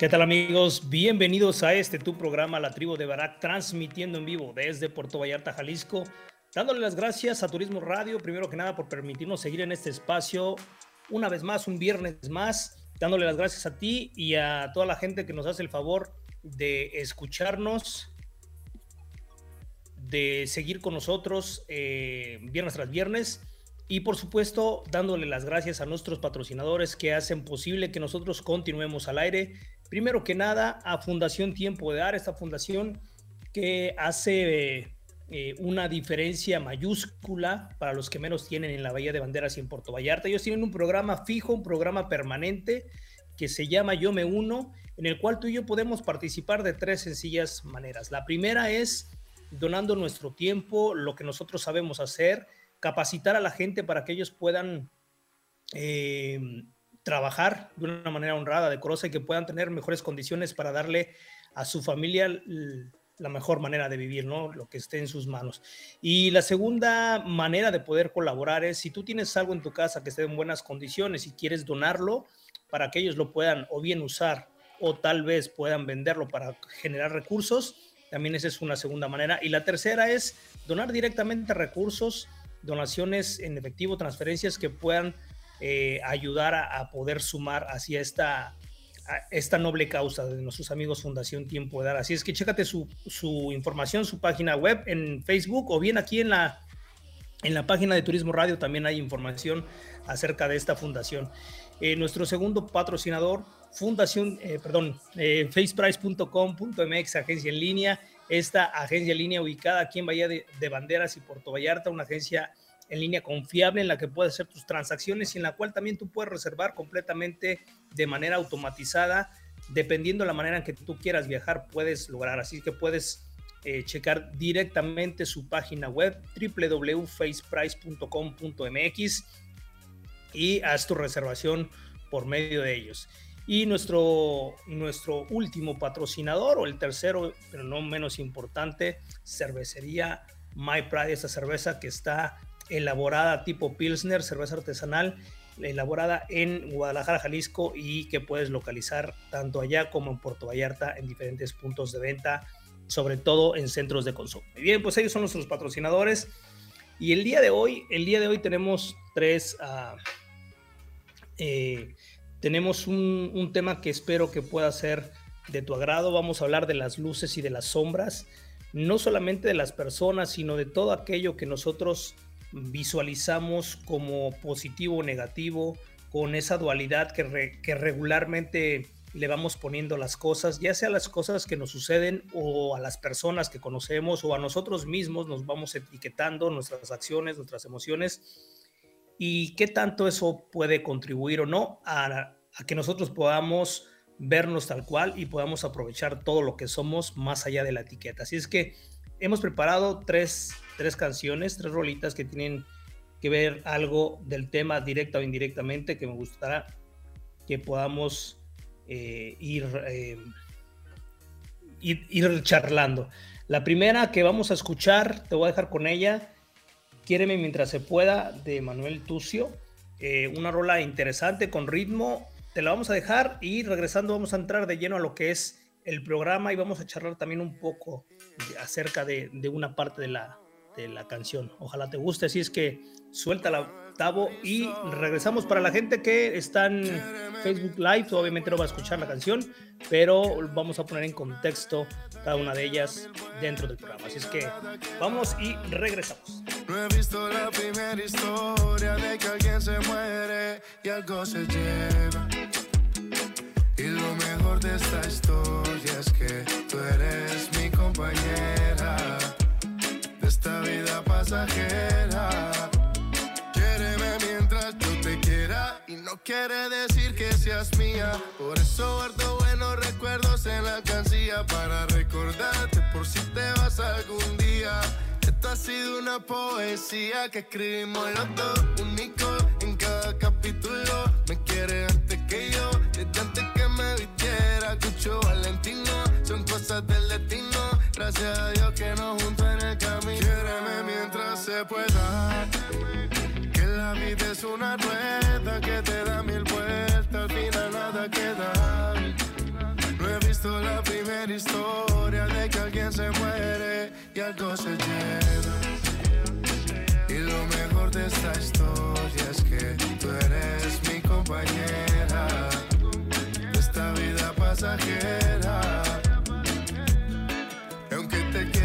¿Qué tal amigos? Bienvenidos a este tu programa La Tribu de Barak, transmitiendo en vivo desde Puerto Vallarta, Jalisco. Dándole las gracias a Turismo Radio, primero que nada, por permitirnos seguir en este espacio una vez más, un viernes más. Dándole las gracias a ti y a toda la gente que nos hace el favor de escucharnos, de seguir con nosotros eh, viernes tras viernes. Y por supuesto, dándole las gracias a nuestros patrocinadores que hacen posible que nosotros continuemos al aire primero que nada a Fundación Tiempo de Dar, esta fundación que hace eh, una diferencia mayúscula para los que menos tienen en la Bahía de Banderas y en Puerto Vallarta. Ellos tienen un programa fijo, un programa permanente que se llama Yo Me Uno, en el cual tú y yo podemos participar de tres sencillas maneras. La primera es donando nuestro tiempo, lo que nosotros sabemos hacer, capacitar a la gente para que ellos puedan eh, trabajar de una manera honrada, decorosa y que puedan tener mejores condiciones para darle a su familia la mejor manera de vivir, ¿no? Lo que esté en sus manos. Y la segunda manera de poder colaborar es si tú tienes algo en tu casa que esté en buenas condiciones y quieres donarlo para que ellos lo puedan o bien usar o tal vez puedan venderlo para generar recursos, también esa es una segunda manera. Y la tercera es donar directamente recursos, donaciones en efectivo, transferencias que puedan eh, ayudar a, poder sumar hacia esta, esta noble causa de nuestros amigos Fundación Tiempo de Dar. Así es que chécate su, su, información, su página web en Facebook o bien aquí en la, en la página de Turismo Radio también hay información acerca de esta fundación. Eh, nuestro segundo patrocinador, Fundación, eh, perdón, faceprice.com.mx, agencia en línea. Esta agencia en línea ubicada aquí en Bahía de, de Banderas y Puerto Vallarta, una agencia en línea confiable en la que puedes hacer tus transacciones y en la cual también tú puedes reservar completamente de manera automatizada. Dependiendo de la manera en que tú quieras viajar, puedes lograr. Así que puedes eh, checar directamente su página web www.faceprice.com.mx y haz tu reservación por medio de ellos. Y nuestro, nuestro último patrocinador, o el tercero, pero no menos importante, cervecería My Pride, esta cerveza que está elaborada tipo Pilsner, cerveza artesanal, elaborada en Guadalajara, Jalisco y que puedes localizar tanto allá como en Puerto Vallarta en diferentes puntos de venta, sobre todo en centros de consumo. bien, pues ellos son nuestros patrocinadores y el día de hoy, el día de hoy tenemos tres, uh, eh, tenemos un, un tema que espero que pueda ser de tu agrado. Vamos a hablar de las luces y de las sombras, no solamente de las personas, sino de todo aquello que nosotros visualizamos como positivo o negativo, con esa dualidad que, regularmente le vamos poniendo las cosas, ya sea las cosas que nos suceden o a las personas que conocemos o a nosotros mismos nos vamos etiquetando nuestras acciones, nuestras emociones y qué tanto eso puede contribuir o no a, a que nosotros podamos vernos tal cual y podamos aprovechar todo lo que somos más allá de la etiqueta. Así es que hemos preparado tres tres canciones, tres rolitas que tienen que ver algo del tema directa o indirectamente que me gustará que podamos eh, ir, eh, ir, ir, charlando. La primera que vamos a escuchar, te voy a dejar con ella, Quiéreme mientras se pueda, de Manuel Tucio. Eh, una rola interesante con ritmo. Te la vamos a dejar y regresando vamos a entrar de lleno a lo que es el programa y vamos a charlar también un poco acerca de, de una parte de la, la canción. Ojalá te guste, así es que suelta la Tavo y regresamos para la gente que está en Facebook Live, obviamente no va a escuchar la canción, pero vamos a poner en contexto cada una de ellas dentro del programa. Así es que vamos y regresamos. No he visto la primera historia de que alguien se muere y algo se lleva. Y lo mejor de esta historia es que tú eres mi vida pasajera. Quiéreme mientras yo te quiera y no quiere decir que seas mía. Por eso guardo buenos recuerdos en la cancilla para recordarte por si te vas algún día. Esta ha sido una poesía que escribimos los dos, único en cada capítulo. Me quiere antes que yo, desde antes que me vistiera. Cucho Valentino, son cosas del destino. Gracias a Dios que nos juntó en el camino. Quiéreme mientras se pueda. Que la vida es una rueda que te da mil vueltas, al final nada queda. No he visto la primera historia de que alguien se muere y algo se lleva. Y lo mejor de esta historia es que tú eres mi compañera esta vida pasajera.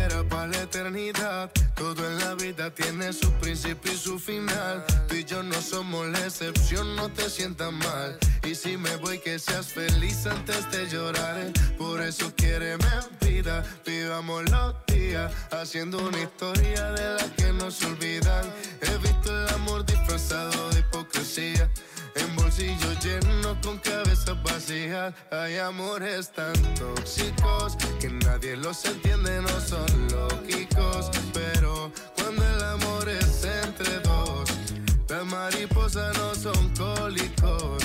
Quiera para la eternidad, todo en la vida tiene su principio y su final. Tú y yo no somos la excepción, no te sientas mal. Y si me voy, que seas feliz antes de llorar. Por eso quiéreme vida, vivamos los días, haciendo una historia de la que no se olvidan. He visto el amor disfrazado de hipocresía. En bolsillos llenos con cabezas vacías Hay amores tan tóxicos Que nadie los entiende, no son lógicos. Pero cuando el amor es entre dos Las mariposas no son cólicos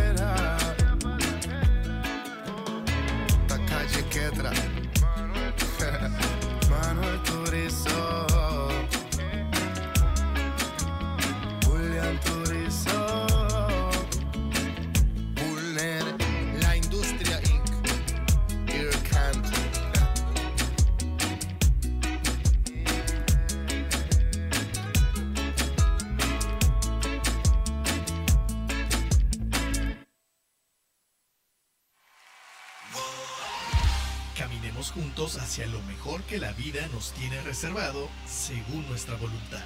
Mejor que la vida nos tiene reservado según nuestra voluntad.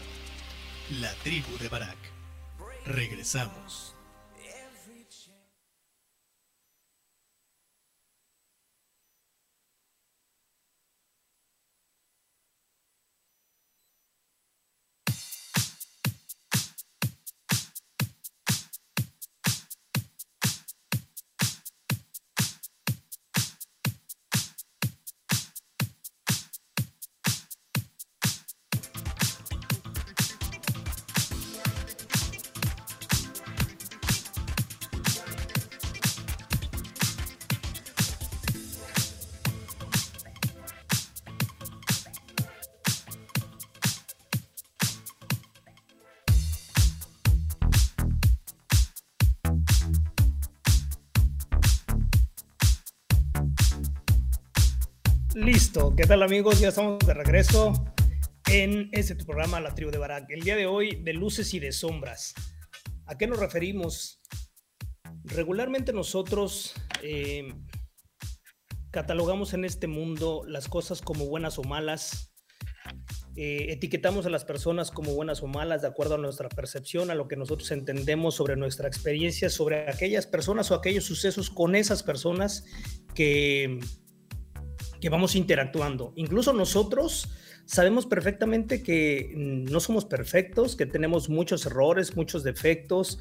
La tribu de Barak. Regresamos. Listo, ¿qué tal amigos? Ya estamos de regreso en este tu programa La Tribu de Barak. El día de hoy de luces y de sombras. ¿A qué nos referimos? Regularmente nosotros eh, catalogamos en este mundo las cosas como buenas o malas eh, etiquetamos a las personas como buenas o malas de acuerdo a nuestra percepción, a lo que nosotros entendemos sobre nuestra experiencia, sobre aquellas personas o aquellos sucesos con esas personas que, que vamos interactuando. Incluso nosotros sabemos perfectamente que no somos perfectos, que tenemos muchos errores, muchos defectos,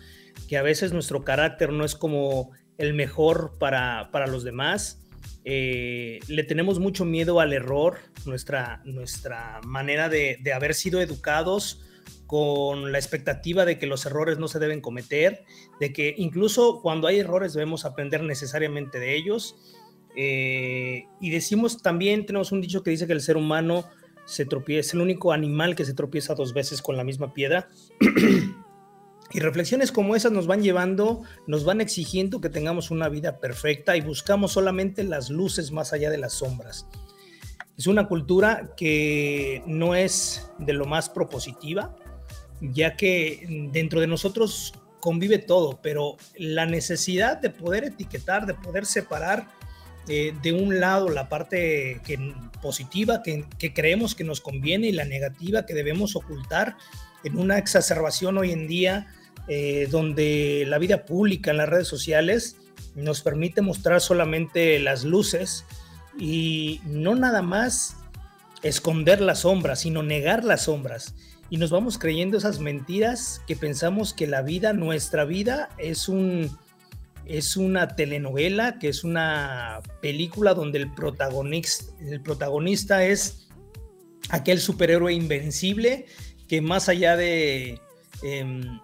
que a veces nuestro carácter no es como el mejor para, para los demás eh, le tenemos mucho miedo al error, nuestra, nuestra manera de, haber sido educados con la expectativa de que los errores no se deben cometer, de que incluso cuando hay errores debemos aprender necesariamente de ellos. Eh, y decimos también, tenemos un dicho que dice que el ser humano se tropieza, es el único animal que se tropieza dos veces con la misma piedra. Y reflexiones como esas nos van llevando, nos van exigiendo que tengamos una vida perfecta y buscamos solamente las luces más allá de las sombras. Es una cultura que no es de lo más propositiva, ya que dentro de nosotros convive todo, pero la necesidad de poder etiquetar, de poder separar eh, de un lado la parte positiva que, que creemos que nos conviene y la negativa que debemos ocultar en una exacerbación hoy en día eh, donde la vida pública en las redes sociales nos permite mostrar solamente las luces y no nada más esconder las sombras, sino negar las sombras. Y nos vamos creyendo esas mentiras que pensamos que la vida, nuestra vida, es un es una telenovela, que es una película donde el protagonista, el protagonista es aquel superhéroe invencible que más allá de em,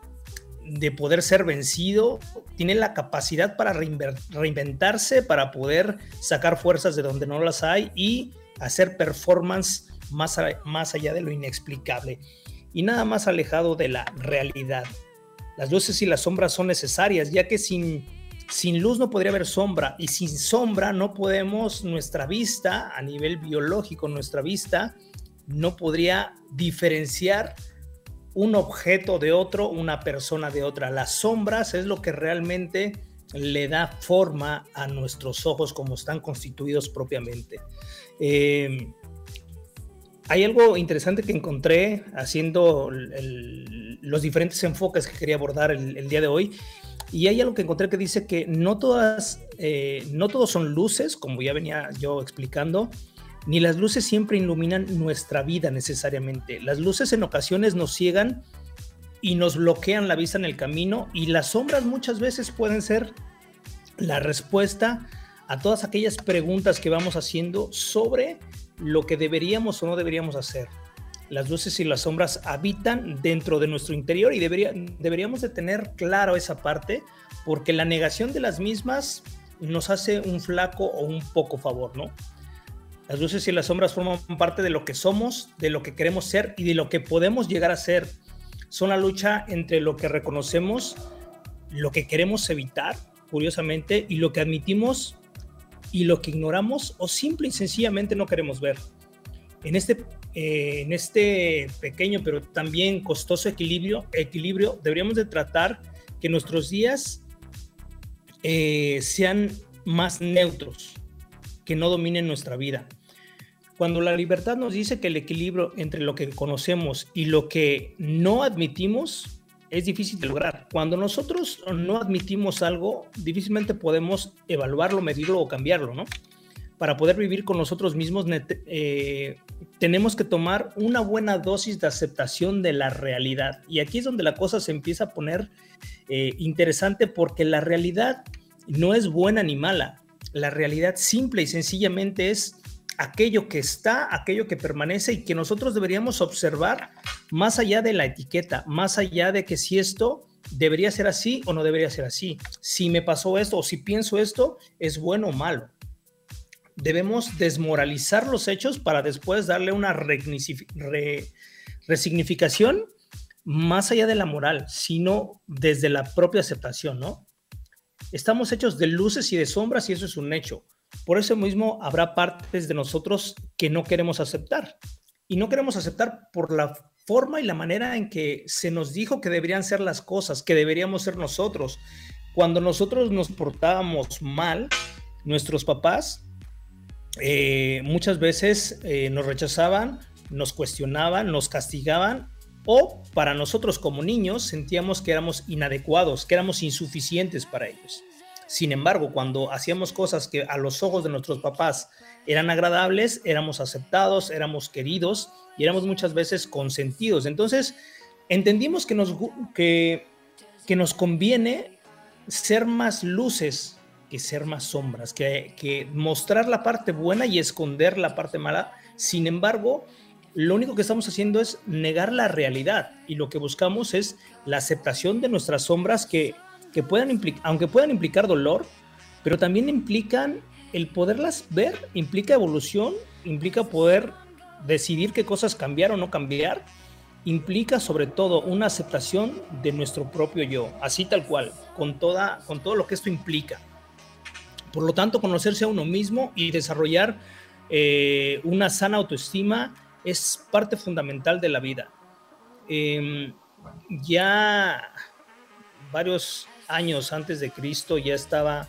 de poder ser vencido, tiene la capacidad para reinventarse, para poder sacar fuerzas de donde no las hay y hacer performance más, más allá de lo inexplicable y nada más alejado de la realidad. Las luces y las sombras son necesarias, ya que sin, sin luz no podría haber sombra y sin sombra no podemos, nuestra vista a nivel biológico, nuestra vista no podría diferenciar un objeto de otro, una persona de otra. Las sombras es lo que realmente le da forma a nuestros ojos como están constituidos propiamente. Em, hay algo interesante que encontré haciendo los diferentes enfoques que quería abordar el, día de hoy. Y hay algo que encontré que dice que no todas, eh, no todos son luces, como ya venía yo explicando, ni las luces siempre iluminan nuestra vida necesariamente. Las luces en ocasiones nos ciegan y nos bloquean la vista en el camino y las sombras muchas veces pueden ser la respuesta a todas aquellas preguntas que vamos haciendo sobre lo que deberíamos o no deberíamos hacer. Las luces y las sombras habitan dentro de nuestro interior y deberíamos de tener claro esa parte porque la negación de las mismas nos hace un flaco o un poco favor, ¿no? Las luces y las sombras forman parte de lo que somos, de lo que queremos ser y de lo que podemos llegar a ser. Son la lucha entre lo que reconocemos, lo que queremos evitar, curiosamente, y lo que admitimos y lo que ignoramos o simple y sencillamente no queremos ver. En este, eh, en este pequeño pero también costoso equilibrio, deberíamos de tratar que nuestros días eh, sean más neutros, que no dominen nuestra vida. Cuando la libertad nos dice que el equilibrio entre lo que conocemos y lo que no admitimos es difícil de lograr. Cuando nosotros no admitimos algo, difícilmente podemos evaluarlo, medirlo o cambiarlo, ¿no? Para poder vivir con nosotros mismos, eh, tenemos que tomar una buena dosis de aceptación de la realidad. Y aquí es donde la cosa se empieza a poner eh, interesante porque la realidad no es buena ni mala. La realidad simple y sencillamente es aquello que está, aquello que permanece y que nosotros deberíamos observar más allá de la etiqueta, más allá de que si esto debería ser así o no debería ser así, si me pasó esto o si pienso esto, es bueno o malo. Debemos desmoralizar los hechos para después darle una resignificación más allá de la moral, sino desde la propia aceptación, ¿no? Estamos hechos de luces y de sombras y eso es un hecho. Por eso mismo habrá partes de nosotros que no queremos aceptar. Y no queremos aceptar por la forma y la manera en que se nos dijo que deberían ser las cosas, que deberíamos ser nosotros. Cuando nosotros nos portábamos mal, nuestros papás eh, muchas veces eh, nos rechazaban nos cuestionaban, nos castigaban o para nosotros como niños sentíamos que éramos inadecuados, que éramos insuficientes para ellos. Sin embargo, cuando hacíamos cosas que a los ojos de nuestros papás eran agradables, éramos aceptados, éramos queridos y éramos muchas veces consentidos. Entonces, entendimos que nos, que, que nos conviene ser más luces que ser más sombras, que, mostrar la parte buena y esconder la parte mala. Sin embargo, lo único que estamos haciendo es negar la realidad y lo que buscamos es la aceptación de nuestras sombras que, que puedan implicar, aunque puedan implicar dolor, pero también implican el poderlas ver, implica evolución, implica poder decidir qué cosas cambiar o no cambiar, implica sobre todo una aceptación de nuestro propio yo, así tal cual, con, toda, con todo lo que esto implica. Por lo tanto, conocerse a uno mismo y desarrollar eh, una sana autoestima es parte fundamental de la vida. Em, ya varios años antes de Cristo ya estaba,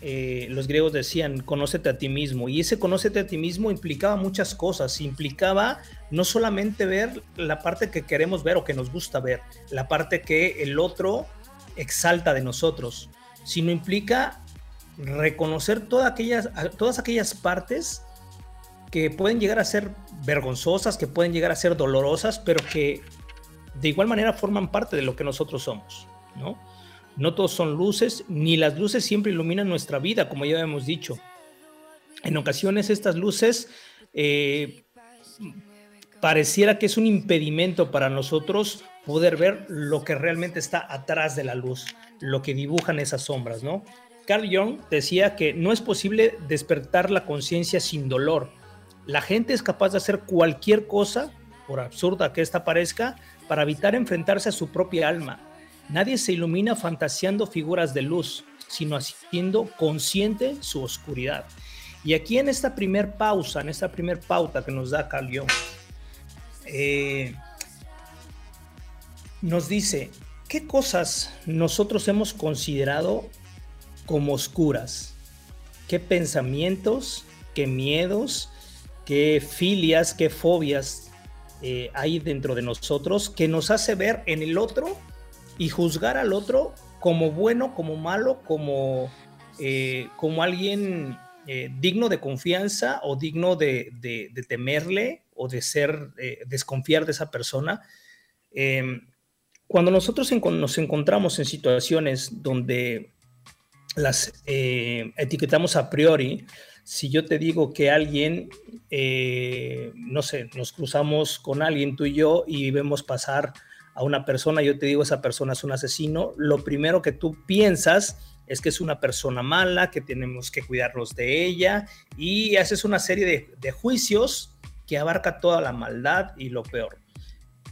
eh, los griegos decían, conócete a ti mismo. Y ese conócete a ti mismo implicaba muchas cosas. Implicaba no solamente ver la parte que queremos ver o que nos gusta ver, la parte que el otro exalta de nosotros, sino implica reconocer todas aquellas, todas aquellas partes que pueden llegar a ser vergonzosas, que pueden llegar a ser dolorosas, pero que de igual manera forman parte de lo que nosotros somos, ¿no? No todos son luces, ni las luces siempre iluminan nuestra vida, como ya hemos dicho. En ocasiones estas luces eh, pareciera que es un impedimento para nosotros poder ver lo que realmente está atrás de la luz, lo que dibujan esas sombras, ¿no? Carl Jung decía que no es posible despertar la conciencia sin dolor, la gente es capaz de hacer cualquier cosa, por absurda que esta parezca, para evitar enfrentarse a su propia alma. Nadie se ilumina fantaseando figuras de luz, sino haciendo consciente su oscuridad. Y aquí en esta primer pausa, en esta primer pauta que nos da Carl Jung, eh, nos dice, ¿qué cosas nosotros hemos considerado como oscuras? ¿Qué pensamientos, qué miedos, qué filias, qué fobias eh, hay dentro de nosotros que nos hace ver en el otro y juzgar al otro como bueno, como malo, como, eh, como alguien eh, digno de confianza o digno de, temerle o de ser, desconfiar de esa persona. Em, cuando nosotros nos encontramos en situaciones donde las etiquetamos a priori, si yo te digo que alguien, eh, no sé, nos cruzamos con alguien, tú y yo, y vemos pasar a una persona, yo te digo, esa persona es un asesino, lo primero que tú piensas es que es una persona mala, que tenemos que cuidarnos de ella, y haces una serie de, juicios que abarca toda la maldad y lo peor.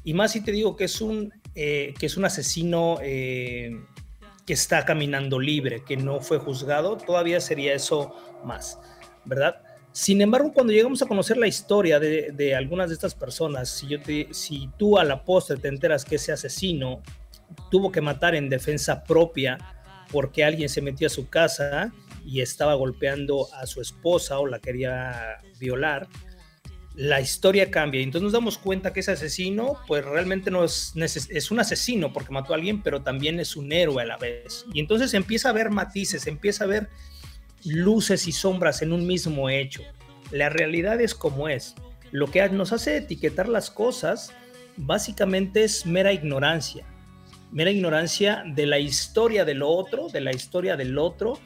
Y más si te digo que es un, eh, que es un asesino eh, que está caminando libre, que no fue juzgado, todavía sería eso más. ¿verdad? Sin embargo, cuando llegamos a conocer la historia de, algunas de estas personas, si, yo si tú a la postre te enteras que ese asesino tuvo que matar en defensa propia porque alguien se metió a su casa y estaba golpeando a su esposa o la quería violar, la historia cambia. Y entonces nos damos cuenta que ese asesino, pues realmente no es, un asesino porque mató a alguien, pero también es un héroe a la vez. Y entonces empieza a ver matices, empieza a ver luces y sombras en un mismo hecho. La realidad es como es. Lo que nos hace etiquetar las cosas básicamente es mera ignorancia. Mera ignorancia de la historia del otro, de la historia del otro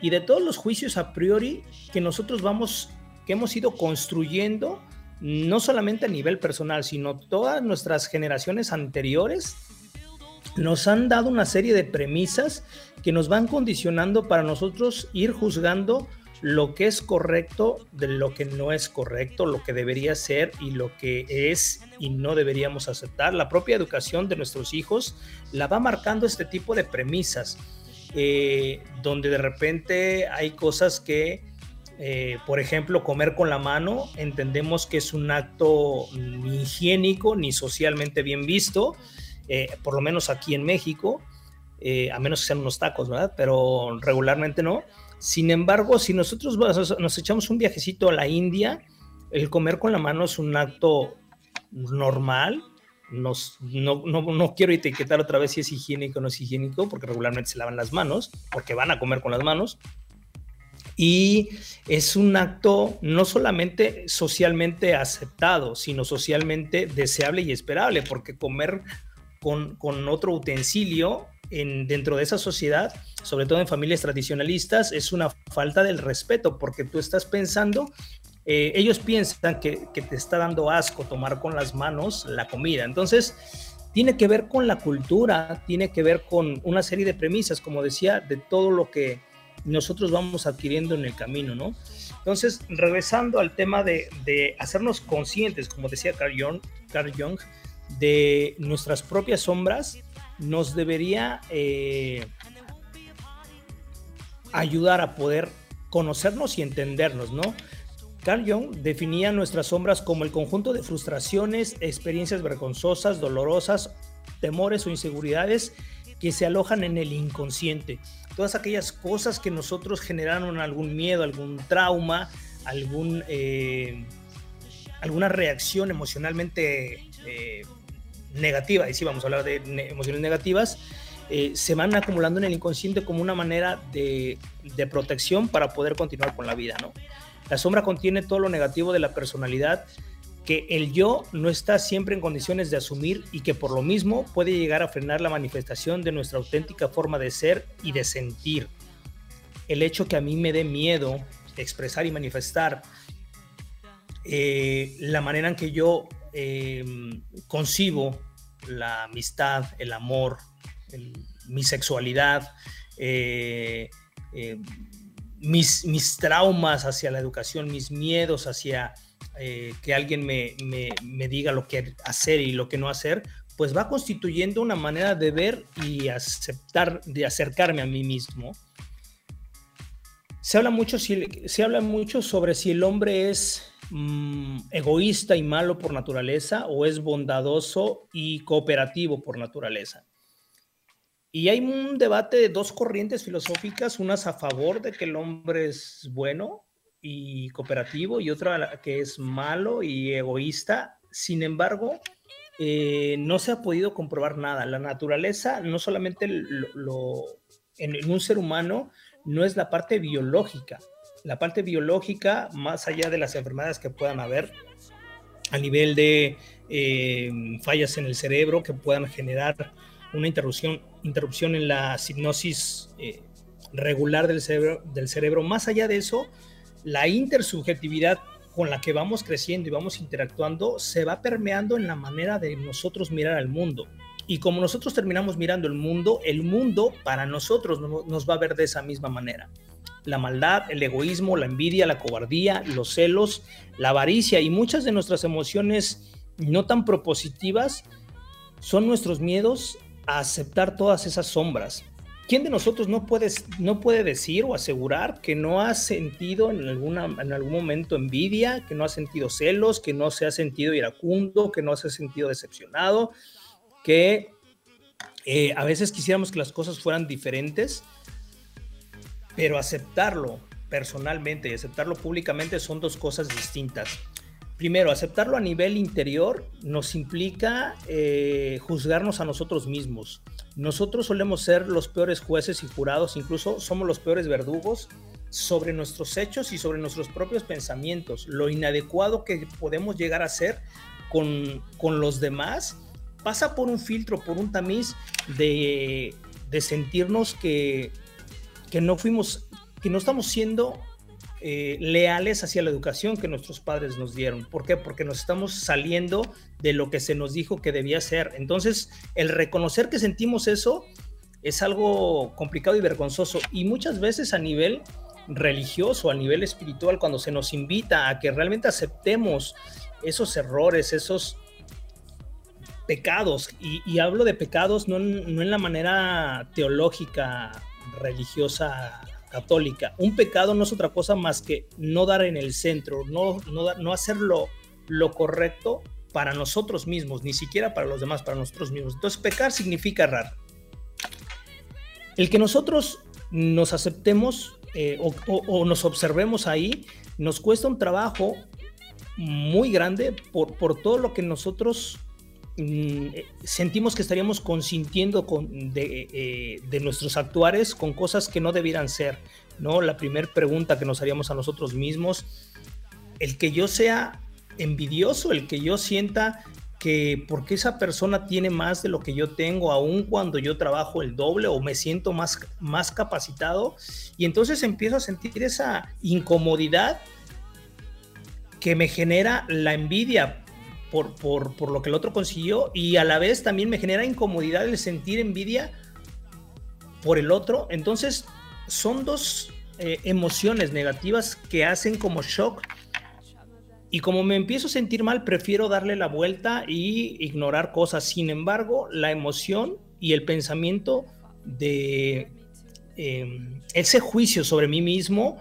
y de todos los juicios a priori que nosotros vamos, que hemos ido construyendo, no solamente a nivel personal, sino todas nuestras generaciones anteriores nos han dado una serie de premisas que nos van condicionando para nosotros ir juzgando lo que es correcto de lo que no es correcto, lo que debería ser y lo que es y no deberíamos aceptar. La propia educación de nuestros hijos la va marcando este tipo de premisas, eh, donde de repente hay cosas que, eh, por ejemplo, comer con la mano, entendemos que es un acto ni higiénico ni socialmente bien visto eh, por lo menos aquí en México, eh, a menos que sean unos tacos, ¿verdad? Pero regularmente no. Sin embargo, si nosotros nos echamos un viajecito a la India, el comer con la mano es un acto normal, nos, no, no, no, quiero etiquetar otra vez si es higiénico o no es higiénico, porque regularmente se lavan las manos, porque van a comer con las manos. Y es un acto no solamente socialmente aceptado, sino socialmente deseable y esperable, porque comer con, con otro utensilio en, dentro de esa sociedad, sobre todo en familias tradicionalistas, es una falta del respeto, porque tú estás pensando eh, ellos piensan que, te está dando asco tomar con las manos la comida. Entonces, tiene que ver con la cultura, tiene que ver con una serie de premisas, como decía, de todo lo que nosotros vamos adquiriendo en el camino, ¿no? Entonces, regresando al tema de, hacernos conscientes, como decía Carl Jung, Carl Jung, de nuestras propias sombras, nos debería eh, ayudar a poder conocernos y entendernos, ¿no? Carl Jung definía nuestras sombras como el conjunto de frustraciones, experiencias vergonzosas, dolorosas, temores o inseguridades que se alojan en el inconsciente. Todas aquellas cosas que nosotros generaron algún miedo, algún trauma, algún, eh, alguna reacción emocionalmente eh, negativa, y sí vamos a hablar de emociones negativas, eh, se van acumulando en el inconsciente como una manera de, de protección para poder continuar con la vida, ¿no? La sombra contiene todo lo negativo de la personalidad que el yo no está siempre en condiciones de asumir y que por lo mismo puede llegar a frenar la manifestación de nuestra auténtica forma de ser y de sentir. El hecho que a mí me dé miedo expresar y manifestar eh, la manera en que yo eh, concibo la amistad, el amor, mi sexualidad, eh, mis, mis traumas hacia la educación, mis miedos hacia eh, que alguien me, me, diga lo que hacer y lo que no hacer, pues va constituyendo una manera de ver y aceptar, de acercarme a mí mismo. Se habla mucho, se habla mucho sobre si el hombre es mm, egoísta y malo por naturaleza o es bondadoso y cooperativo por naturaleza. Y hay un debate de dos corrientes filosóficas, unas a favor de que el hombre es bueno y cooperativo y otra que es malo y egoísta. Sin embargo, eh, no se ha podido comprobar nada. La naturaleza, no solamente lo, en, un ser humano, no es la parte biológica. La parte biológica, más allá de las enfermedades que puedan haber, a nivel de eh, fallas en el cerebro que puedan generar una interrupción, interrupción en la hipnosis eh, regular del cerebro, del cerebro. Más allá de eso, la intersubjetividad con la que vamos creciendo y vamos interactuando se va permeando en la manera de nosotros mirar al mundo. Y como nosotros terminamos mirando el mundo, el mundo para nosotros nos va a ver de esa misma manera. La maldad, el egoísmo, la envidia, la cobardía, los celos, la avaricia y muchas de nuestras emociones no tan propositivas son nuestros miedos a aceptar todas esas sombras. ¿Quién de nosotros no puede, no puede decir o asegurar que no ha sentido en, alguna, en algún momento envidia, que no ha sentido celos, que no se ha sentido iracundo, que no se ha sentido decepcionado, que eh, a veces quisiéramos que las cosas fueran diferentes, pero aceptarlo personalmente y aceptarlo públicamente son dos cosas distintas primero, aceptarlo a nivel interior nos implica eh, juzgarnos a nosotros mismos. Nosotros solemos ser los peores jueces y jurados, incluso somos los peores verdugos sobre nuestros hechos y sobre nuestros propios pensamientos. Lo inadecuado que podemos llegar a ser con, los demás pasa por un filtro, por un tamiz de, sentirnos que, que no fuimos, que no estamos siendo eh, leales hacia la educación que nuestros padres nos dieron. ¿Por qué? Porque nos estamos saliendo de lo que se nos dijo que debía ser. Entonces, el reconocer que sentimos eso es algo complicado y vergonzoso. Y muchas veces a nivel religioso, a nivel espiritual, cuando se nos invita a que realmente aceptemos esos errores, esos pecados, y, hablo de pecados no en la manera teológica, religiosa católica. Un pecado no es otra cosa más que no dar en el centro, no, no, no hacer lo, correcto para nosotros mismos, ni siquiera para los demás, para nosotros mismos. Entonces, pecar significa errar. El que nosotros nos aceptemos eh, o, nos observemos ahí, nos cuesta un trabajo muy grande por, por todo lo que nosotros sentimos que estaríamos consintiendo con, de, eh, de, nuestros actuares con cosas que no debieran ser, ¿no? La primera pregunta que nos haríamos a nosotros mismos, el que yo sea envidioso, el que yo sienta que porque esa persona tiene más de lo que yo tengo, aun cuando yo trabajo el doble o me siento más, más capacitado, y entonces empiezo a sentir esa incomodidad que me genera la envidia por, por, por, lo que el otro consiguió y a la vez también me genera incomodidad el sentir envidia por el otro. Entonces son dos eh, emociones negativas que hacen como shock y como me empiezo a sentir mal, prefiero darle la vuelta y ignorar cosas. Sin embargo, la emoción y el pensamiento de em, ese juicio sobre mí mismo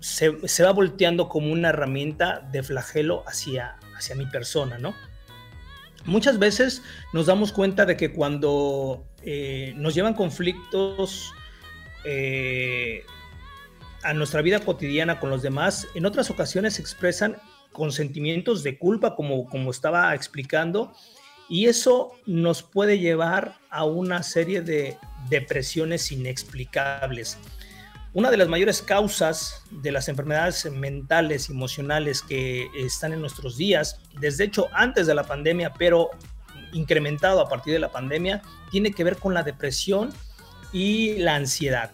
se, va volteando como una herramienta de flagelo hacia, hacia mi persona, ¿no? Muchas veces nos damos cuenta de que cuando eh, nos llevan conflictos eh, a nuestra vida cotidiana con los demás, en otras ocasiones se expresan con sentimientos de culpa, como, como estaba explicando, y eso nos puede llevar a una serie de depresiones inexplicables. Una de las mayores causas de las enfermedades mentales, emocionales que están en nuestros días, desde hecho antes de la pandemia, pero incrementado a partir de la pandemia, tiene que ver con la depresión y la ansiedad.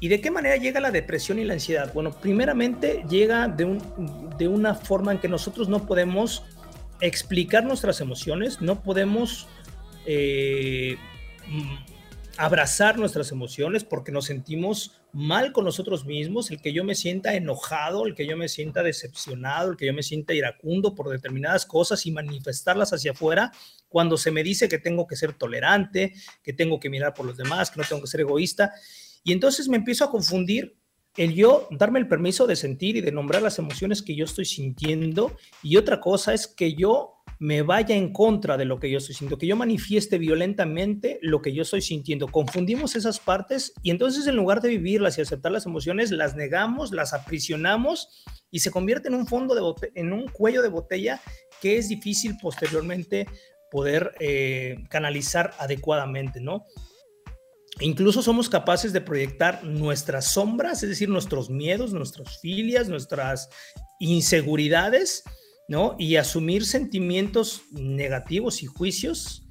¿Y de qué manera llega la depresión y la ansiedad? Bueno, primeramente llega de, un, de una forma en que nosotros no podemos explicar nuestras emociones, no podemos eh, abrazar nuestras emociones porque nos sentimos mal con nosotros mismos, el que yo me sienta enojado, el que yo me sienta decepcionado, el que yo me sienta iracundo por determinadas cosas y manifestarlas hacia afuera, cuando se me dice que tengo que ser tolerante, que tengo que mirar por los demás, que no tengo que ser egoísta. Y entonces me empiezo a confundir el yo darme el permiso de sentir y de nombrar las emociones que yo estoy sintiendo. Y otra cosa es que yo me vaya en contra de lo que yo estoy sintiendo, que yo manifieste violentamente lo que yo estoy sintiendo. Confundimos esas partes y entonces en lugar de vivirlas y aceptar las emociones, las negamos, las aprisionamos y se convierte en un fondo de en un cuello de botella que es difícil posteriormente poder eh, canalizar adecuadamente, ¿no? Incluso somos capaces de proyectar nuestras sombras, es decir, nuestros miedos, nuestras filias, nuestras inseguridades, ¿no? Y asumir sentimientos negativos y juicios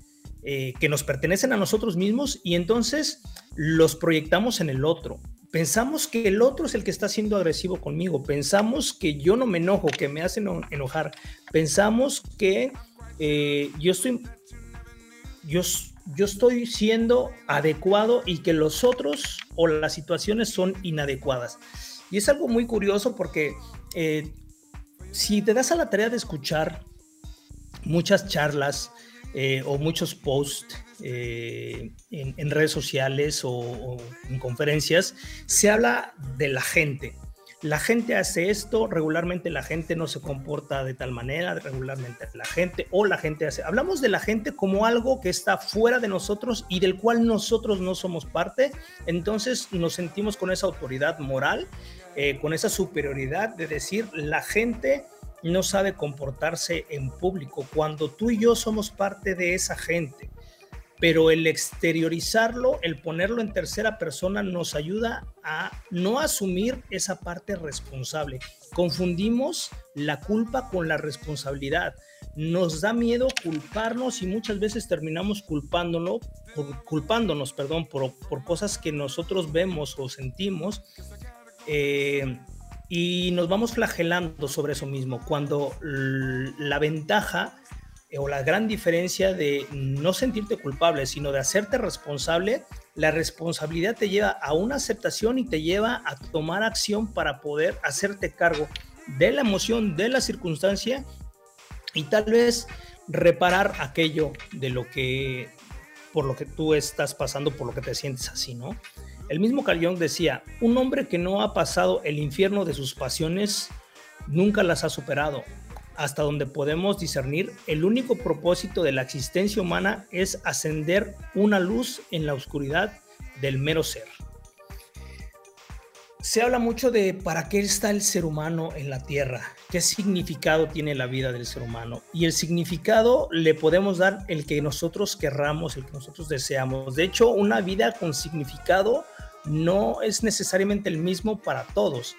eh, que nos pertenecen a nosotros mismos y entonces los proyectamos en el otro. Pensamos que el otro es el que está siendo agresivo conmigo, pensamos que yo no me enojo, que me hacen enojar, pensamos que eh, yo estoy, yo yo estoy siendo adecuado y que los otros o las situaciones son inadecuadas. Y es algo muy curioso porque eh, si te das a la tarea de escuchar muchas charlas eh, o muchos posts eh, en, redes sociales o en conferencias, se habla de la gente, la gente hace esto, regularmente la gente no se comporta de tal manera, regularmente la gente o la gente hace. Hablamos de la gente como algo que está fuera de nosotros y del cual nosotros no somos parte, entonces nos sentimos con esa autoridad moral, eh, con esa superioridad de decir la gente no sabe comportarse en público cuando tú y yo somos parte de esa gente pero el exteriorizarlo, el ponerlo en tercera persona nos ayuda a no asumir esa parte responsable. Confundimos la culpa con la responsabilidad. Nos da miedo culparnos y muchas veces terminamos culpándonos, culpándonos perdón, por, cosas que nosotros vemos o sentimos. Eh, y nos vamos flagelando sobre eso mismo, cuando la ventaja o la gran diferencia de no sentirte culpable, sino de hacerte responsable, la responsabilidad te lleva a una aceptación y te lleva a tomar acción para poder hacerte cargo de la emoción, de la circunstancia y tal vez reparar aquello de lo que por lo que tú estás pasando, por lo que te sientes así, ¿no? El mismo Carl decía, un hombre que no ha pasado el infierno de sus pasiones nunca las ha superado hasta donde podemos discernir, el único propósito de la existencia humana es ascender una luz en la oscuridad del mero ser. Se habla mucho de para qué está el ser humano en la Tierra, qué significado tiene la vida del ser humano. Y el significado le podemos dar el que nosotros querramos, el que nosotros deseamos. De hecho, una vida con significado no es necesariamente el mismo para todos.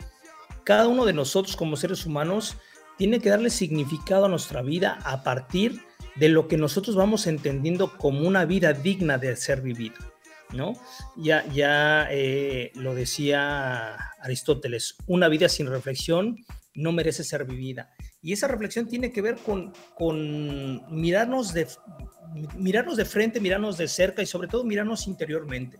Cada uno de nosotros como seres humanos tiene que darle significado a nuestra vida a partir de lo que nosotros vamos entendiendo como una vida digna de ser vivida. ¿No? Ya, ya eh, lo decía Aristóteles, una vida sin reflexión no merece ser vivida. Y esa reflexión tiene que ver con, con mirarnos, de, mirarnos de frente, mirarnos de cerca y sobre todo mirarnos interiormente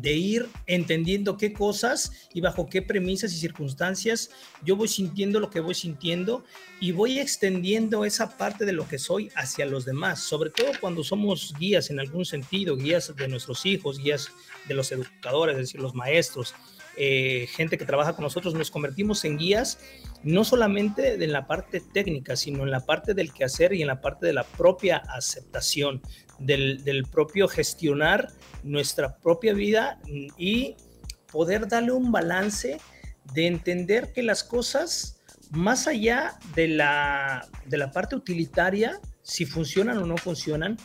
de ir entendiendo qué cosas y bajo qué premisas y circunstancias yo voy sintiendo lo que voy sintiendo y voy extendiendo esa parte de lo que soy hacia los demás, sobre todo cuando somos guías en algún sentido, guías de nuestros hijos, guías de los educadores, es decir, los maestros, eh, gente que trabaja con nosotros, nos convertimos en guías no solamente en la parte técnica, sino en la parte del quehacer y en la parte de la propia aceptación, del, propio gestionar nuestra propia vida y poder darle un balance de entender que las cosas, más allá de la, de la parte utilitaria, si funcionan o no funcionan,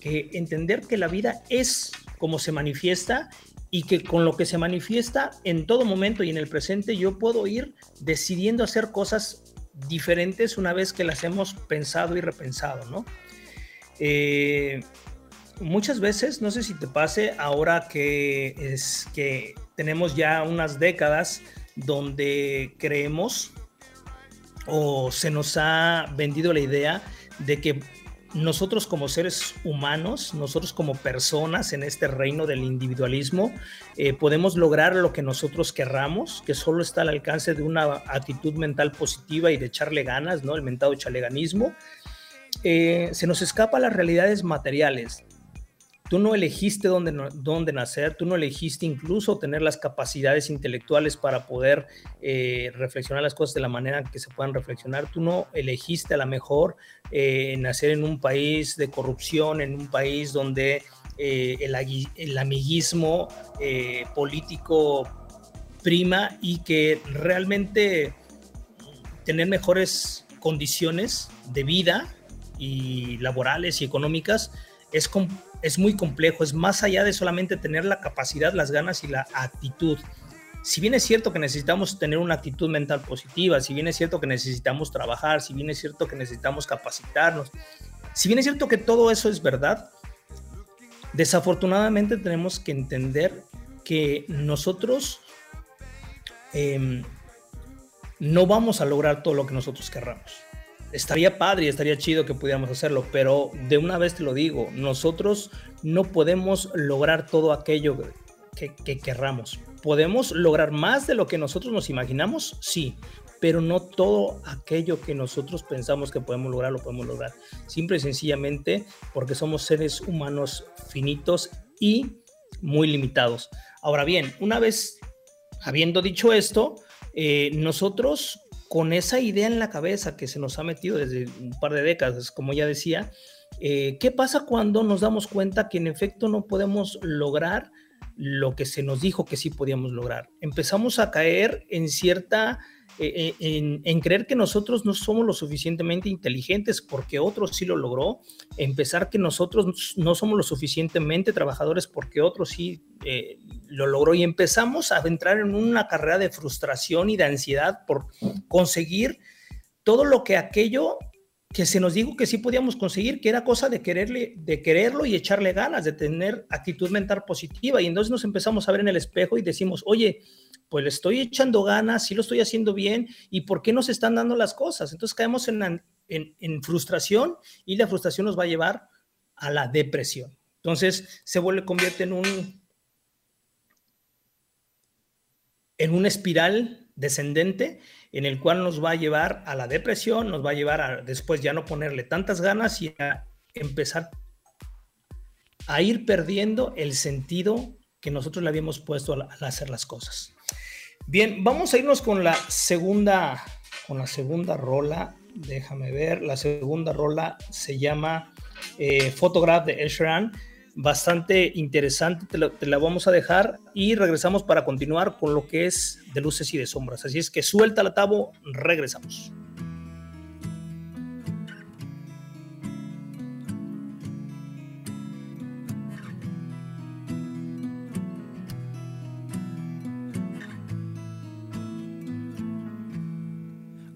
que entender que la vida es como se manifiesta y que con lo que se manifiesta en todo momento y en el presente yo puedo ir decidiendo hacer cosas diferentes una vez que las hemos pensado y repensado, ¿no? Eh, muchas veces, no sé si te pase ahora que es que tenemos ya unas décadas donde creemos o se nos ha vendido la idea de que nosotros como seres humanos, nosotros como personas en este reino del individualismo, eh, podemos lograr lo que nosotros querramos, que solo está al alcance de una actitud mental positiva y de echarle ganas, ¿no? El mentado chaleganismo. Eh, se nos escapa las realidades materiales. Tú no elegiste dónde, dónde, nacer, tú no elegiste incluso tener las capacidades intelectuales para poder eh, reflexionar las cosas de la manera que se puedan reflexionar, tú no elegiste a lo mejor eh, nacer en un país de corrupción, en un país donde eh, el, el, amiguismo político prima y que realmente tener mejores condiciones de vida y laborales y económicas es, es muy complejo, es más allá de solamente tener la capacidad, las ganas y la actitud. Si bien es cierto que necesitamos tener una actitud mental positiva, si bien es cierto que necesitamos trabajar, si bien es cierto que necesitamos capacitarnos, si bien es cierto que todo eso es verdad, desafortunadamente tenemos que entender que nosotros em, no vamos a lograr todo lo que nosotros querramos estaría padre y estaría chido que pudiéramos hacerlo, pero de una vez te lo digo, nosotros no podemos lograr todo aquello que, que querramos. ¿Podemos lograr más de lo que nosotros nos imaginamos? Sí, pero no todo aquello que nosotros pensamos que podemos lograr lo podemos lograr. Simple y sencillamente porque somos seres humanos finitos y muy limitados. Ahora bien, una vez habiendo dicho esto, eh, nosotros con esa idea en la cabeza que se nos ha metido desde un par de décadas, como ya decía, eh, ¿qué pasa cuando nos damos cuenta que en efecto no podemos lograr lo que se nos dijo que sí podíamos lograr? Empezamos a caer en cierta eh, eh, en, creer que nosotros no somos lo suficientemente inteligentes porque otro sí lo logró, empezar que nosotros no somos lo suficientemente trabajadores porque otro sí eh, lo logró y empezamos a entrar en una carrera de frustración y de ansiedad por conseguir todo lo que aquello que se nos dijo que sí podíamos conseguir, que era cosa de quererle, de quererlo y echarle ganas, de tener actitud mental positiva. Y entonces nos empezamos a ver en el espejo y decimos, oye, pues le estoy echando ganas, sí lo estoy haciendo bien, ¿y por qué no se están dando las cosas? Entonces caemos en, en, frustración y la frustración nos va a llevar a la depresión. Entonces se vuelve, convierte en un, en una espiral descendente en el cual nos va a llevar a la depresión, nos va a llevar a después ya no ponerle tantas ganas y a empezar a ir perdiendo el sentido que nosotros le habíamos puesto al hacer las cosas. Bien, vamos a irnos con la segunda, con la segunda rola. Déjame ver, la segunda rola se llama eh, Photograph de Ed bastante interesante, te la, vamos a dejar y regresamos para continuar con lo que es de luces y de sombras. Así es que suelta la tabo, regresamos.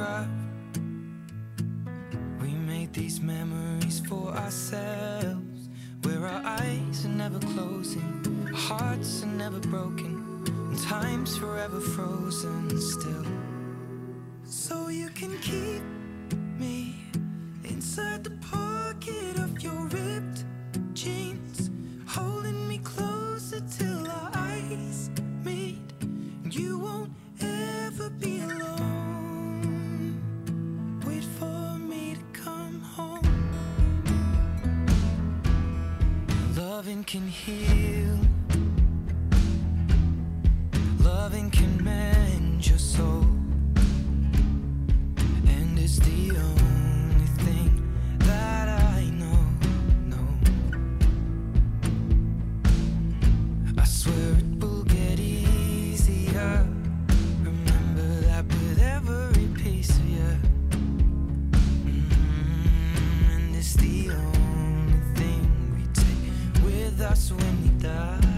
photograph. We made these memories for ourselves, where our eyes are never closing, hearts are never broken, and time's forever frozen still. So you can keep take with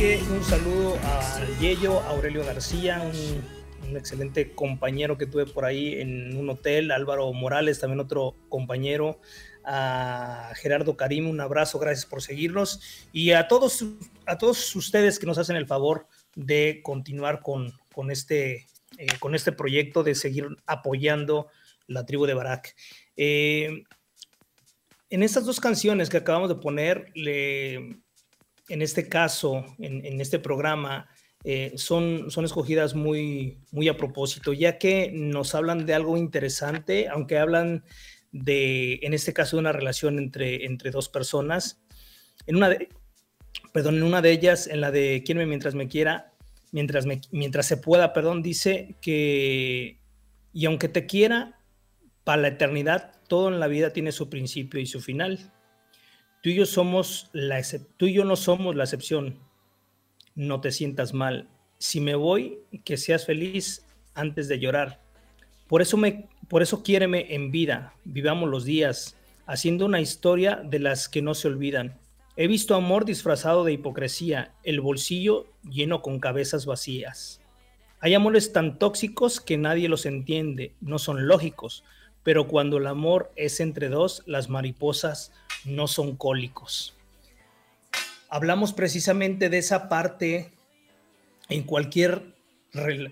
Un saludo a Yello, a Aurelio García, un, un excelente compañero que tuve por ahí en un hotel. Álvaro Morales, también otro compañero. A Gerardo Karim, un abrazo, gracias por seguirnos. Y a todos, a todos ustedes que nos hacen el favor de continuar con, con este, eh, con este proyecto, de seguir apoyando la tribu de Barak. Eh, en estas dos canciones que acabamos de poner, le, en este caso, en, este programa, eh, son, escogidas muy, a propósito, ya que nos hablan de algo interesante, aunque hablan de, en este caso, de una relación entre, dos personas. En una de, perdón, en una de ellas, en la de Quién me mientras me quiera, mientras, mientras se pueda, perdón, dice que, y aunque te quiera, para la eternidad, todo en la vida tiene su principio y su final. Tú y yo somos la tú y yo no somos la excepción. No te sientas mal. Si me voy, que seas feliz antes de llorar. Por eso me por eso quiéreme en vida. Vivamos los días haciendo una historia de las que no se olvidan. He visto amor disfrazado de hipocresía, el bolsillo lleno con cabezas vacías. Hay amores tan tóxicos que nadie los entiende, no son lógicos, pero cuando el amor es entre dos, las mariposas no son cólicos. hablamos precisamente de esa parte en cualquier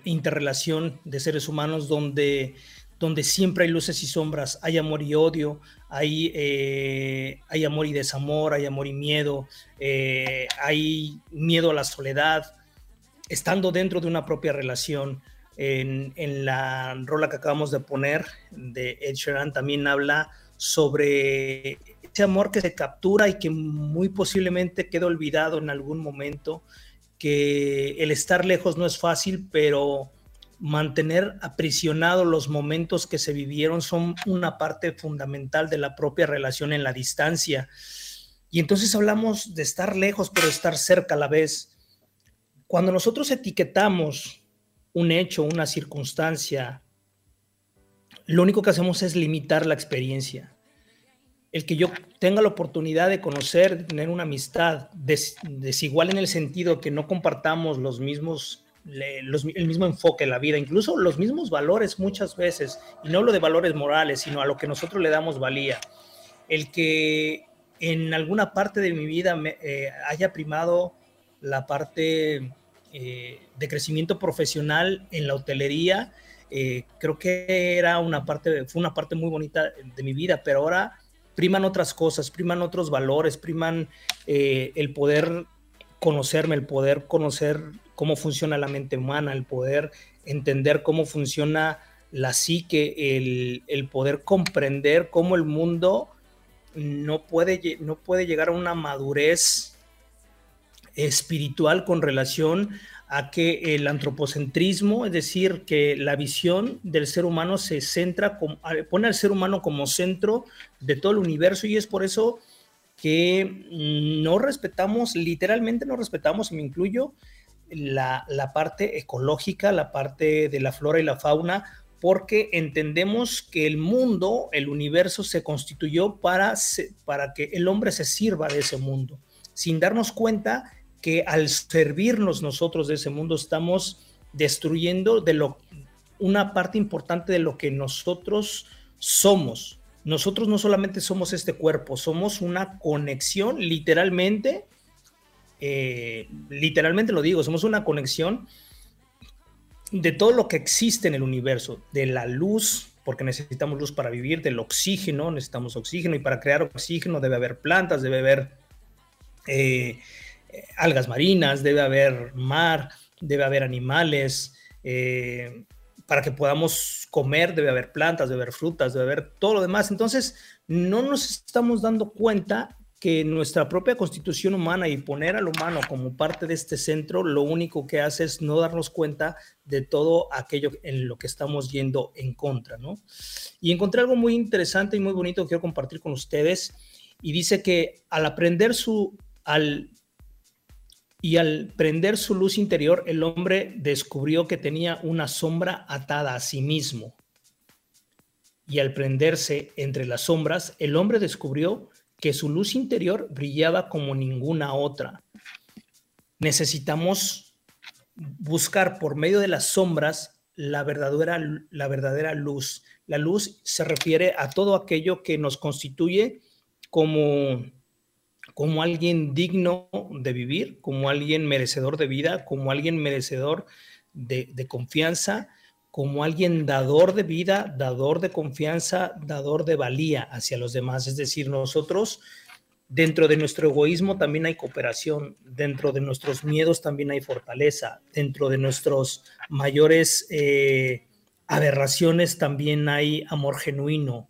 interrelación de seres humanos donde, donde siempre hay luces y sombras, hay amor y odio, hay, eh, hay amor y desamor, hay amor y miedo, eh, hay miedo a la soledad, estando dentro de una propia relación. En, en, la rola que acabamos de poner de Ed Sheeran también habla sobre ese amor que se captura y que muy posiblemente queda olvidado en algún momento que el estar lejos no es fácil, pero mantener aprisionados los momentos que se vivieron son una parte fundamental de la propia relación en la distancia. Y entonces hablamos de estar lejos, pero estar cerca a la vez. Cuando nosotros etiquetamos un hecho, una circunstancia, lo único que hacemos es limitar la experiencia el que yo tenga la oportunidad de conocer, de tener una amistad desigual en el sentido que no compartamos los mismos, el mismo enfoque en la vida, incluso los mismos valores muchas veces, y no hablo de valores morales, sino a lo que nosotros le damos valía. El que en alguna parte de mi vida me, eh, haya primado la parte eh, de crecimiento profesional en la hotelería, eh, creo que era una parte, fue una parte muy bonita de mi vida, pero ahora priman otras cosas, priman otros valores, priman eh, el poder conocerme, el poder conocer cómo funciona la mente humana, el poder entender cómo funciona la psique, el, el poder comprender cómo el mundo no puede, no puede llegar a una madurez espiritual con relación a que el antropocentrismo, es decir, que la visión del ser humano se centra, pone al ser humano como centro de todo el universo y es por eso que no respetamos, literalmente no respetamos, y me incluyo, la, parte ecológica, la parte de la flora y la fauna, porque entendemos que el mundo, el universo se constituyó para, para que el hombre se sirva de ese mundo, sin darnos cuenta que al servirnos nosotros de ese mundo estamos destruyendo de lo, una parte importante de lo que nosotros somos. Nosotros no solamente somos este cuerpo, somos una conexión, literalmente, eh, literalmente lo digo, somos una conexión de todo lo que existe en el universo, de la luz, porque necesitamos luz para vivir, del oxígeno, necesitamos oxígeno y para crear oxígeno debe haber plantas, debe haber eh, algas marinas, debe haber mar, debe haber animales. Eh, para que podamos comer debe haber plantas, debe haber frutas, debe haber todo lo demás. Entonces, no nos estamos dando cuenta que nuestra propia constitución humana y poner al humano como parte de este centro, lo único que hace es no darnos cuenta de todo aquello en lo que estamos yendo en contra, ¿no? Y encontré algo muy interesante y muy bonito que quiero compartir con ustedes. Y dice que al aprender su, al y al prender su luz interior, el hombre descubrió que tenía una sombra atada a sí mismo. Y al prenderse entre las sombras, el hombre descubrió que su luz interior brillaba como ninguna otra. Necesitamos buscar por medio de las sombras la verdadera, la verdadera luz. La luz se refiere a todo aquello que nos constituye como como alguien digno de vivir, como alguien merecedor de vida, como alguien merecedor de, confianza, como alguien dador de vida, dador de confianza, dador de valía hacia los demás. Es decir, nosotros, dentro de nuestro egoísmo también hay cooperación, dentro de nuestros miedos también hay fortaleza, dentro de nuestros mayores eh, aberraciones también hay amor genuino,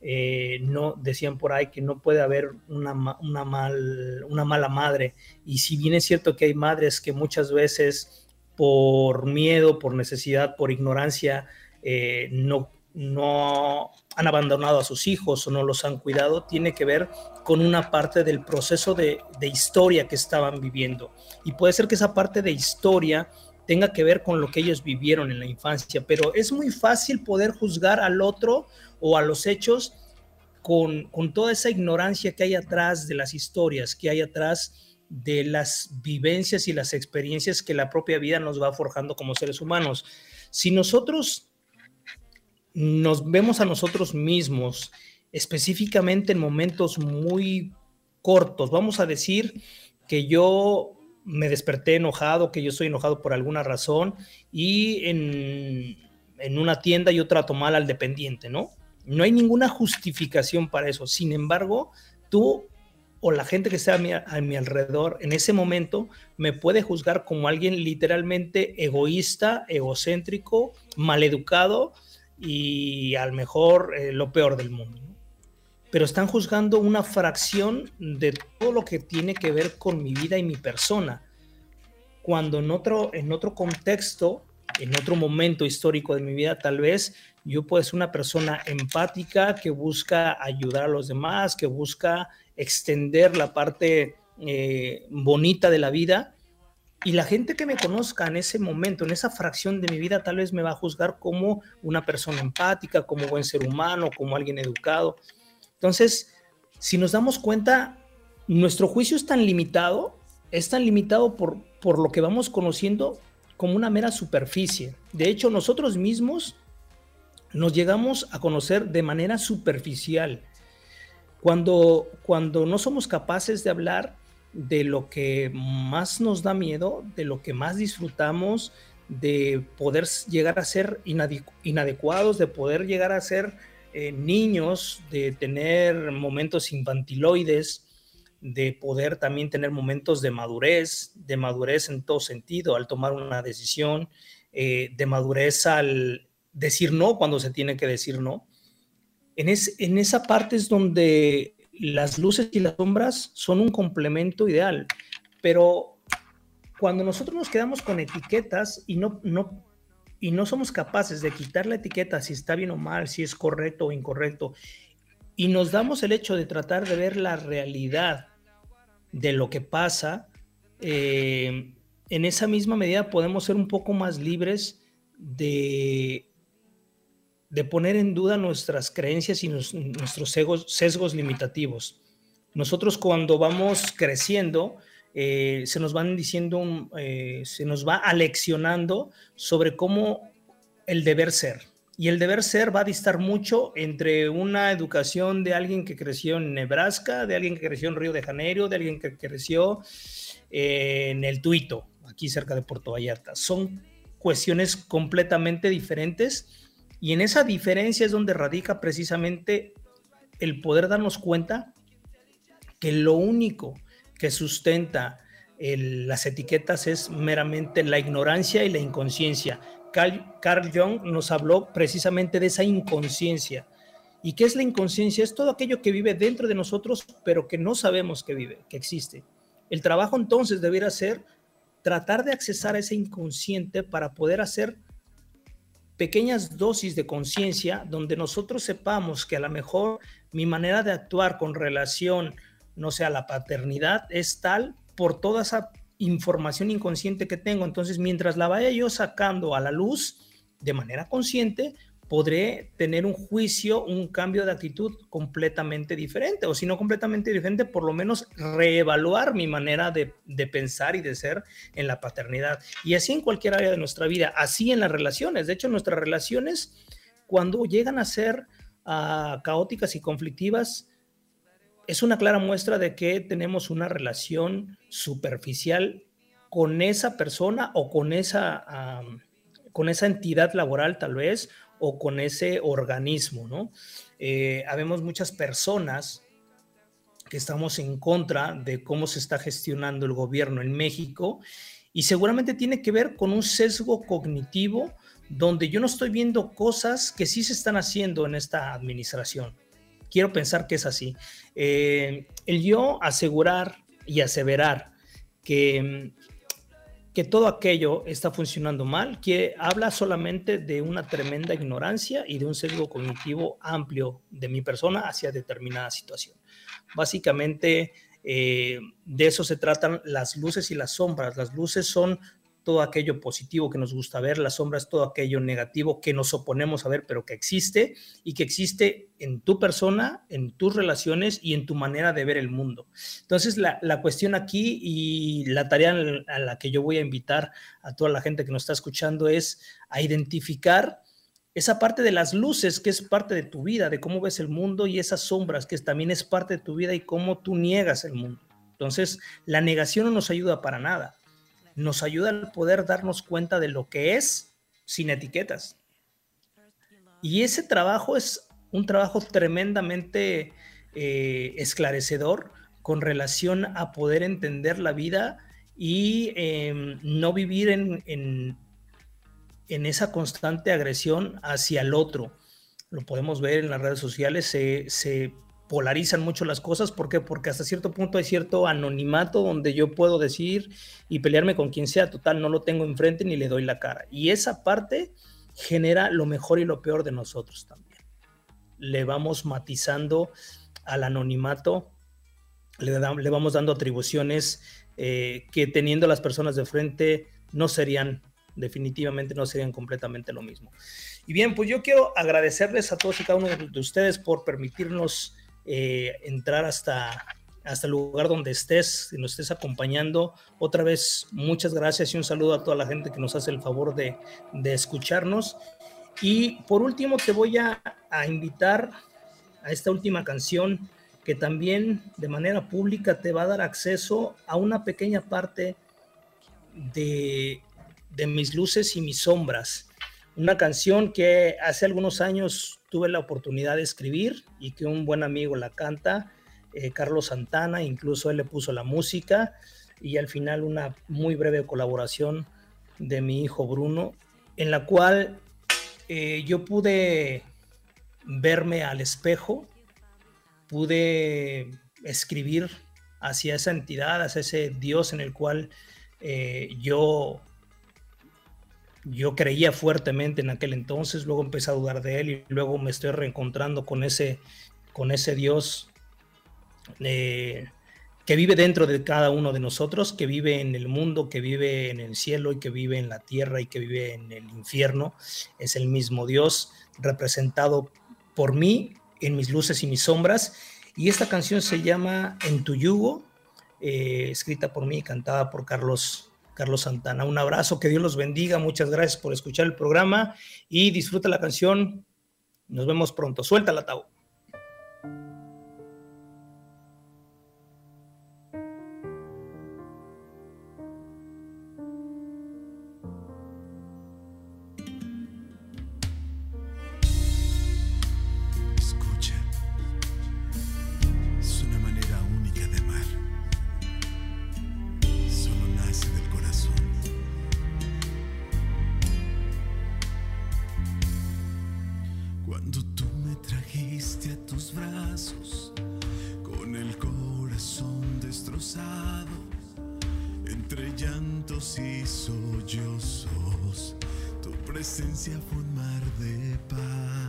eh, no decían por ahí que no puede haber una, una, mal, una mala madre. Y si bien es cierto que hay madres que muchas veces por miedo, por necesidad, por ignorancia, eh, no, no han abandonado a sus hijos o no los han cuidado, tiene que ver con una parte del proceso de, de historia que estaban viviendo. Y puede ser que esa parte de historia tenga que ver con lo que ellos vivieron en la infancia, pero es muy fácil poder juzgar al otro o a los hechos con, toda esa ignorancia que hay atrás de las historias, que hay atrás de las vivencias y las experiencias que la propia vida nos va forjando como seres humanos. Si nosotros nos vemos a nosotros mismos específicamente en momentos muy cortos, vamos a decir que yo me desperté enojado, que yo estoy enojado por alguna razón y en, en una tienda yo trato mal al dependiente, ¿no? No hay ninguna justificación para eso. Sin embargo, tú o la gente que está a mi, alrededor en ese momento me puede juzgar como alguien literalmente egoísta, egocéntrico, maleducado y a lo mejor eh, lo peor del mundo. Pero están juzgando una fracción de todo lo que tiene que ver con mi vida y mi persona. Cuando en otro, en otro contexto, en otro momento histórico de mi vida, tal vez yo puedo ser una persona empática que busca ayudar a los demás, que busca extender la parte eh, bonita de la vida. Y la gente que me conozca en ese momento, en esa fracción de mi vida, tal vez me va a juzgar como una persona empática, como buen ser humano, como alguien educado. Entonces, si nos damos cuenta, nuestro juicio es tan limitado, es tan limitado por, por lo que vamos conociendo como una mera superficie. De hecho, nosotros mismos nos llegamos a conocer de manera superficial. Cuando, cuando no somos capaces de hablar de lo que más nos da miedo, de lo que más disfrutamos, de poder llegar a ser inadecuados, de poder llegar a ser eh, niños, de tener momentos infantiloides, de poder también tener momentos de madurez, de madurez en todo sentido, al tomar una decisión, eh, de madurez al decir no cuando se tiene que decir no. En, esa parte es donde las luces y las sombras son un complemento ideal, pero cuando nosotros nos quedamos con etiquetas y no, no, y no somos capaces de quitar la etiqueta si está bien o mal, si es correcto o incorrecto, y nos damos el hecho de tratar de ver la realidad de lo que pasa, eh, en esa misma medida podemos ser un poco más libres de de poner en duda nuestras creencias y nuestros sesgos, limitativos. Nosotros cuando vamos creciendo, eh, se nos van diciendo, eh, se nos va aleccionando sobre cómo el deber ser. Y el deber ser va a distar mucho entre una educación de alguien que creció en Nebraska, de alguien que creció en Río de Janeiro, de alguien que creció eh, en el Tuito, aquí cerca de Puerto Vallarta. Son cuestiones completamente diferentes y en esa diferencia es donde radica precisamente el poder darnos cuenta que lo único que sustenta las etiquetas es meramente la ignorancia y la inconsciencia. Carl, Jung nos habló precisamente de esa inconsciencia. ¿Y qué es la inconsciencia? Es todo aquello que vive dentro de nosotros, pero que no sabemos que vive, que existe. El trabajo entonces debería ser tratar de accesar a ese inconsciente para poder hacer pequeñas dosis de conciencia donde nosotros sepamos que a lo mejor mi manera de actuar con relación, no sé, a la paternidad es tal por toda esa información inconsciente que tengo. Entonces, mientras la vaya yo sacando a la luz de manera consciente, podré tener un juicio, un cambio de actitud completamente diferente, o si no completamente diferente, por lo menos reevaluar mi manera de, pensar y de ser en la paternidad. Y así en cualquier área de nuestra vida, así en las relaciones. De hecho, nuestras relaciones, cuando llegan a ser ah, caóticas y conflictivas, es una clara muestra de que tenemos una relación superficial con esa persona o con esa, con esa entidad laboral tal vez, o con ese organismo, ¿no? Eh, habemos muchas personas que estamos en contra de cómo se está gestionando el gobierno en México y seguramente tiene que ver con un sesgo cognitivo donde yo no estoy viendo cosas que sí se están haciendo en esta administración. Quiero pensar que es así. Eh, el yo asegurar y aseverar que que todo aquello está funcionando mal, que habla solamente de una tremenda ignorancia y de un sesgo cognitivo amplio de mi persona hacia determinada situación. Básicamente, eh, de eso se tratan las luces y las sombras. Las luces son todo aquello positivo que nos gusta ver, las sombras, todo aquello negativo que nos oponemos a ver, pero que existe y que existe en tu persona, en tus relaciones y en tu manera de ver el mundo. Entonces, la, la cuestión aquí y la tarea a la que yo voy a invitar a toda la gente que nos está escuchando es a identificar esa parte de las luces que es parte de tu vida, de cómo ves el mundo y esas sombras que también es parte de tu vida y cómo tú niegas el mundo. Entonces, la negación no nos ayuda para nada. Nos ayuda al poder darnos cuenta de lo que es sin etiquetas. Y ese trabajo es un trabajo tremendamente eh, esclarecedor con relación a poder entender la vida y em, no vivir en, en, esa constante agresión hacia el otro. Lo podemos ver en las redes sociales, se, se polarizan mucho las cosas. ¿Por qué? Porque hasta cierto punto hay cierto anonimato donde yo puedo decir y pelearme con quien sea, total, no lo tengo enfrente ni le doy la cara. Y esa parte genera lo mejor y lo peor de nosotros también. Le vamos matizando al anonimato, le, le vamos dando atribuciones eh, que teniendo las personas de frente no serían, definitivamente no serían completamente lo mismo. Y bien, pues yo quiero agradecerles a todos y cada uno de ustedes por permitirnos eh, entrar hasta, hasta el lugar donde estés, y nos estés acompañando. Otra vez, muchas gracias y un saludo a toda la gente que nos hace el favor de, de escucharnos. Y por último, te voy a, a, invitar a esta última canción que también de manera pública te va a dar acceso a una pequeña parte de, de mis luces y mis sombras una canción que hace algunos años tuve la oportunidad de escribir y que un buen amigo la canta, eh, Carlos Santana, incluso él le puso la música y al final una muy breve colaboración de mi hijo Bruno, en la cual eh, yo pude verme al espejo, pude escribir hacia esa entidad, hacia ese Dios en el cual eh, yo yo creía fuertemente en aquel entonces, luego empecé a dudar de él y luego me estoy reencontrando con ese, con ese Dios eh, que vive dentro de cada uno de nosotros, que vive en el mundo, que vive en el cielo y que vive en la tierra y que vive en el infierno. Es el mismo Dios representado por mí en mis luces y mis sombras. Y esta canción se llama En tu yugo, eh, escrita por mí y cantada por Carlos Carlos Santana. Un abrazo, que Dios los bendiga, muchas gracias por escuchar el programa y disfruta la canción. Nos vemos pronto. Suéltala, Tau. Mis heridas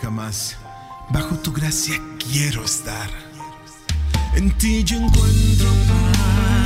jamás. Bajo tu gracia quiero estar. En ti yo encuentro paz.